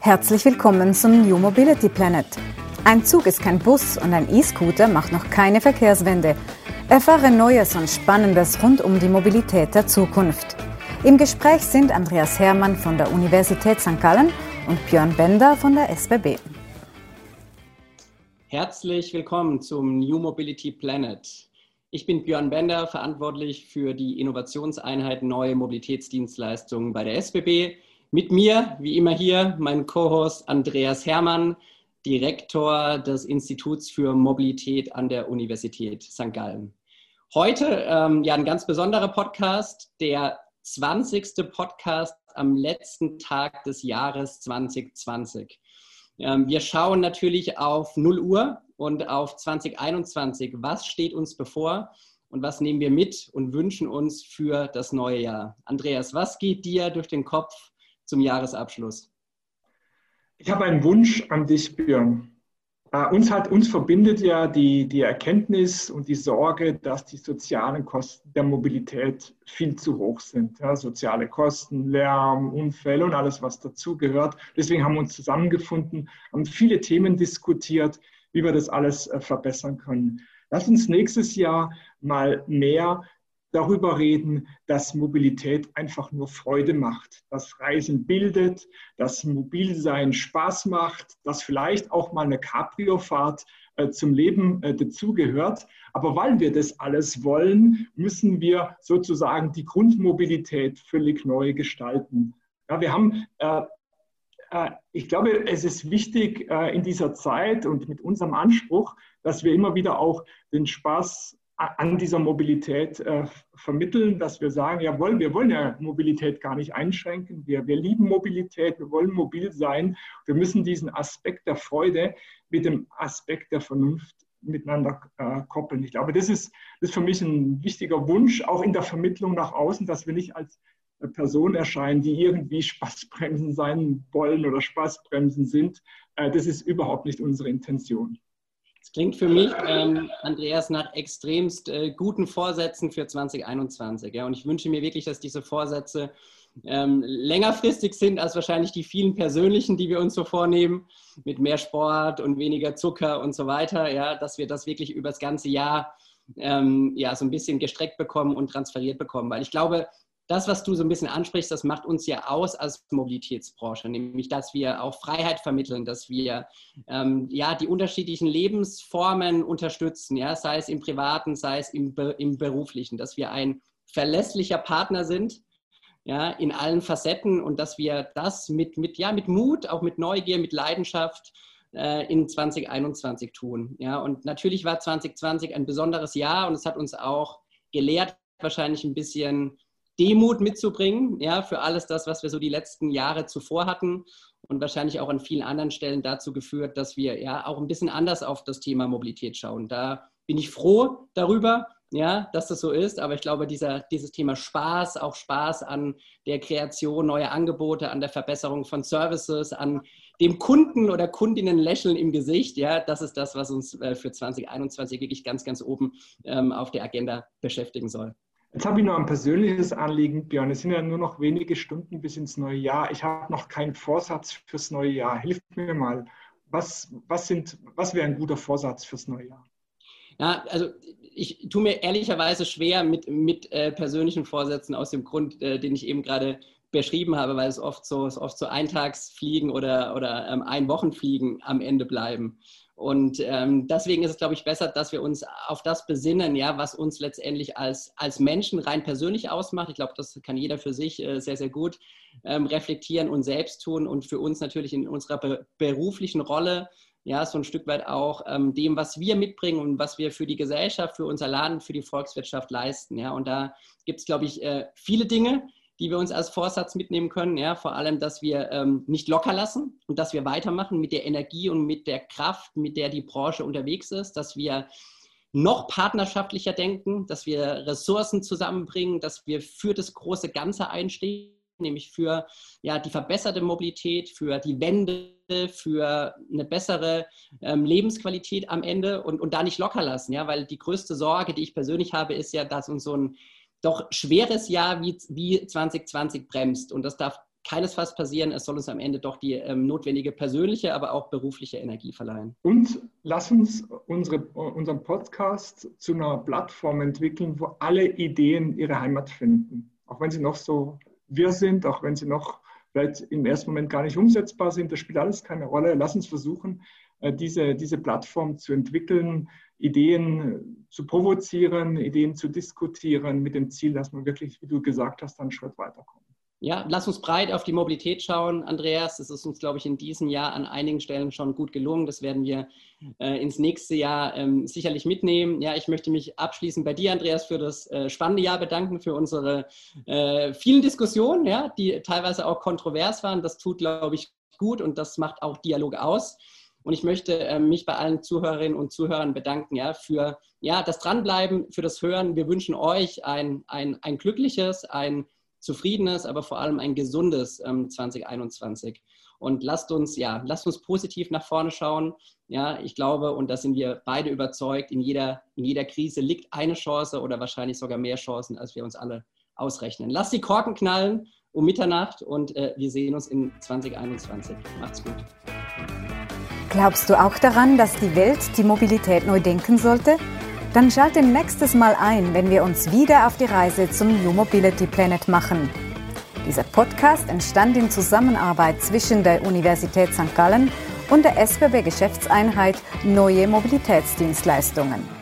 Herzlich willkommen zum New Mobility Planet. Ein Zug ist kein Bus und ein E-Scooter macht noch keine Verkehrswende. Erfahre Neues und Spannendes rund um die Mobilität der Zukunft. Im Gespräch sind Andreas Hermann von der Universität St. Gallen und Björn Bender von der SBB. Herzlich willkommen zum New Mobility Planet. Ich bin Björn Bender, verantwortlich für die Innovationseinheit Neue Mobilitätsdienstleistungen bei der SBB. Mit mir, wie immer hier, mein Co-Host Andreas Hermann, Direktor des Instituts für Mobilität an der Universität St. Gallen. Heute ähm, ja ein ganz besonderer Podcast, der 20. Podcast am letzten Tag des Jahres 2020. Ähm, wir schauen natürlich auf 0 Uhr und auf 2021. Was steht uns bevor und was nehmen wir mit und wünschen uns für das neue Jahr? Andreas, was geht dir durch den Kopf zum Jahresabschluss? Ich habe einen Wunsch an dich, Björn. Uh, uns, hat, uns verbindet ja die, die Erkenntnis und die Sorge, dass die sozialen Kosten der Mobilität viel zu hoch sind. Ja, soziale Kosten, Lärm, Unfälle und alles, was dazugehört. Deswegen haben wir uns zusammengefunden, haben viele Themen diskutiert, wie wir das alles äh, verbessern können. Lass uns nächstes Jahr mal mehr darüber reden, dass Mobilität einfach nur Freude macht, dass Reisen bildet, dass Mobilsein Spaß macht, dass vielleicht auch mal eine Cabrio-Fahrt äh, zum Leben äh, dazugehört. Aber weil wir das alles wollen, müssen wir sozusagen die Grundmobilität völlig neu gestalten. Ja, wir haben äh, äh ich glaube, es ist wichtig äh, in dieser Zeit und mit unserem Anspruch, dass wir immer wieder auch den Spaß an dieser Mobilität äh, vermitteln, dass wir sagen, jawohl, wir wollen ja Mobilität gar nicht einschränken, wir, wir lieben Mobilität, wir wollen mobil sein, wir müssen diesen Aspekt der Freude mit dem Aspekt der Vernunft miteinander äh, koppeln. Ich glaube, das ist, das ist für mich ein wichtiger Wunsch, auch in der Vermittlung nach außen, dass wir nicht als Person erscheinen, die irgendwie Spaßbremsen sein wollen oder Spaßbremsen sind. Äh, das ist überhaupt nicht unsere Intention. Es klingt für mich, ähm, Andreas, nach extremst äh, guten Vorsätzen für 2021. Ja? Und ich wünsche mir wirklich, dass diese Vorsätze ähm, längerfristig sind als wahrscheinlich die vielen persönlichen, die wir uns so vornehmen, mit mehr Sport und weniger Zucker und so weiter. Ja? Dass wir das wirklich über das ganze Jahr ähm, ja, so ein bisschen gestreckt bekommen und transferiert bekommen. Weil ich glaube, das, was du so ein bisschen ansprichst, das macht uns ja aus als Mobilitätsbranche, nämlich dass wir auch Freiheit vermitteln, dass wir ähm, ja die unterschiedlichen Lebensformen unterstützen, ja, sei es im privaten, sei es im, im beruflichen, dass wir ein verlässlicher Partner sind, ja, in allen Facetten und dass wir das mit, mit, ja, mit Mut, auch mit Neugier, mit Leidenschaft äh, in 2021 tun. Ja, und natürlich war 2020 ein besonderes Jahr und es hat uns auch gelehrt, wahrscheinlich ein bisschen Demut mitzubringen, ja, für alles das, was wir so die letzten Jahre zuvor hatten und wahrscheinlich auch an vielen anderen Stellen dazu geführt, dass wir ja auch ein bisschen anders auf das Thema Mobilität schauen. Da bin ich froh darüber, ja, dass das so ist, aber ich glaube, dieser, dieses Thema Spaß, auch Spaß an der Kreation neuer Angebote, an der Verbesserung von Services, an dem Kunden oder Kundinnen lächeln im Gesicht, ja, das ist das, was uns äh, für 2021 wirklich ganz, ganz oben ähm, auf der Agenda beschäftigen soll. Jetzt habe ich noch ein persönliches Anliegen, Björn. Es sind ja nur noch wenige Stunden bis ins neue Jahr. Ich habe noch keinen Vorsatz fürs neue Jahr. Hilf mir mal. Was, was, was wäre ein guter Vorsatz fürs neue Jahr? Ja, also ich tue mir ehrlicherweise schwer mit, mit äh, persönlichen Vorsätzen aus dem Grund, äh, den ich eben gerade beschrieben habe, weil es oft so, es oft so Eintagsfliegen oder, oder ähm, Einwochenfliegen am Ende bleiben. Und ähm, deswegen ist es, glaube ich, besser, dass wir uns auf das besinnen, ja, was uns letztendlich als, als Menschen rein persönlich ausmacht. Ich glaube, das kann jeder für sich äh, sehr, sehr gut ähm, reflektieren und selbst tun und für uns natürlich in unserer be beruflichen Rolle, ja, so ein Stück weit auch ähm, dem, was wir mitbringen und was wir für die Gesellschaft, für unser Land, für die Volkswirtschaft leisten. Ja, und da gibt es, glaube ich, äh, viele Dinge, die wir uns als Vorsatz mitnehmen können. Ja, vor allem, dass wir ähm, nicht locker lassen und dass wir weitermachen mit der Energie und mit der Kraft, mit der die Branche unterwegs ist, dass wir noch partnerschaftlicher denken, dass wir Ressourcen zusammenbringen, dass wir für das große Ganze einstehen, nämlich für ja, die verbesserte Mobilität, für die Wende, für eine bessere ähm, Lebensqualität am Ende und, und da nicht locker lassen, ja, weil die größte Sorge, die ich persönlich habe, ist ja, dass uns so ein doch schweres Jahr wie, wie 2020 bremst. Und das darf keinesfalls passieren. Es soll uns am Ende doch die ähm, notwendige persönliche, aber auch berufliche Energie verleihen. Und lass uns unsere, unseren Podcast zu einer Plattform entwickeln, wo alle Ideen ihre Heimat finden. Auch wenn sie noch so wirr sind, auch wenn sie noch vielleicht im ersten Moment gar nicht umsetzbar sind, das spielt alles keine Rolle. Lass uns versuchen, diese, diese Plattform zu entwickeln, Ideen zu provozieren, Ideen zu diskutieren, mit dem Ziel, dass man wirklich, wie du gesagt hast, einen Schritt weiterkommt. Ja, lass uns breit auf die Mobilität schauen, Andreas. Das ist uns, glaube ich, in diesem Jahr an einigen Stellen schon gut gelungen. Das werden wir äh, ins nächste Jahr ähm, sicherlich mitnehmen. Ja, ich möchte mich abschließend bei dir, Andreas, für das äh, spannende Jahr bedanken, für unsere äh, vielen Diskussionen, ja, die teilweise auch kontrovers waren. Das tut, glaube ich, gut und das macht auch Dialog aus. Und ich möchte äh, mich bei allen Zuhörerinnen und Zuhörern bedanken ja, für ja, das Dranbleiben, für das Hören. Wir wünschen euch ein, ein, ein glückliches, ein zufriedenes, aber vor allem ein gesundes ähm, 2021. Und lasst uns, ja, lasst uns positiv nach vorne schauen. Ja, ich glaube, und da sind wir beide überzeugt, in jeder, in jeder Krise liegt eine Chance oder wahrscheinlich sogar mehr Chancen, als wir uns alle ausrechnen. Lasst die Korken knallen um Mitternacht und äh, wir sehen uns in 2021. Macht's gut. Glaubst du auch daran, dass die Welt die Mobilität neu denken sollte? Dann schalte nächstes Mal ein, wenn wir uns wieder auf die Reise zum New Mobility Planet machen. Dieser Podcast entstand in Zusammenarbeit zwischen der Universität St. Gallen und der SBB Geschäftseinheit Neue Mobilitätsdienstleistungen.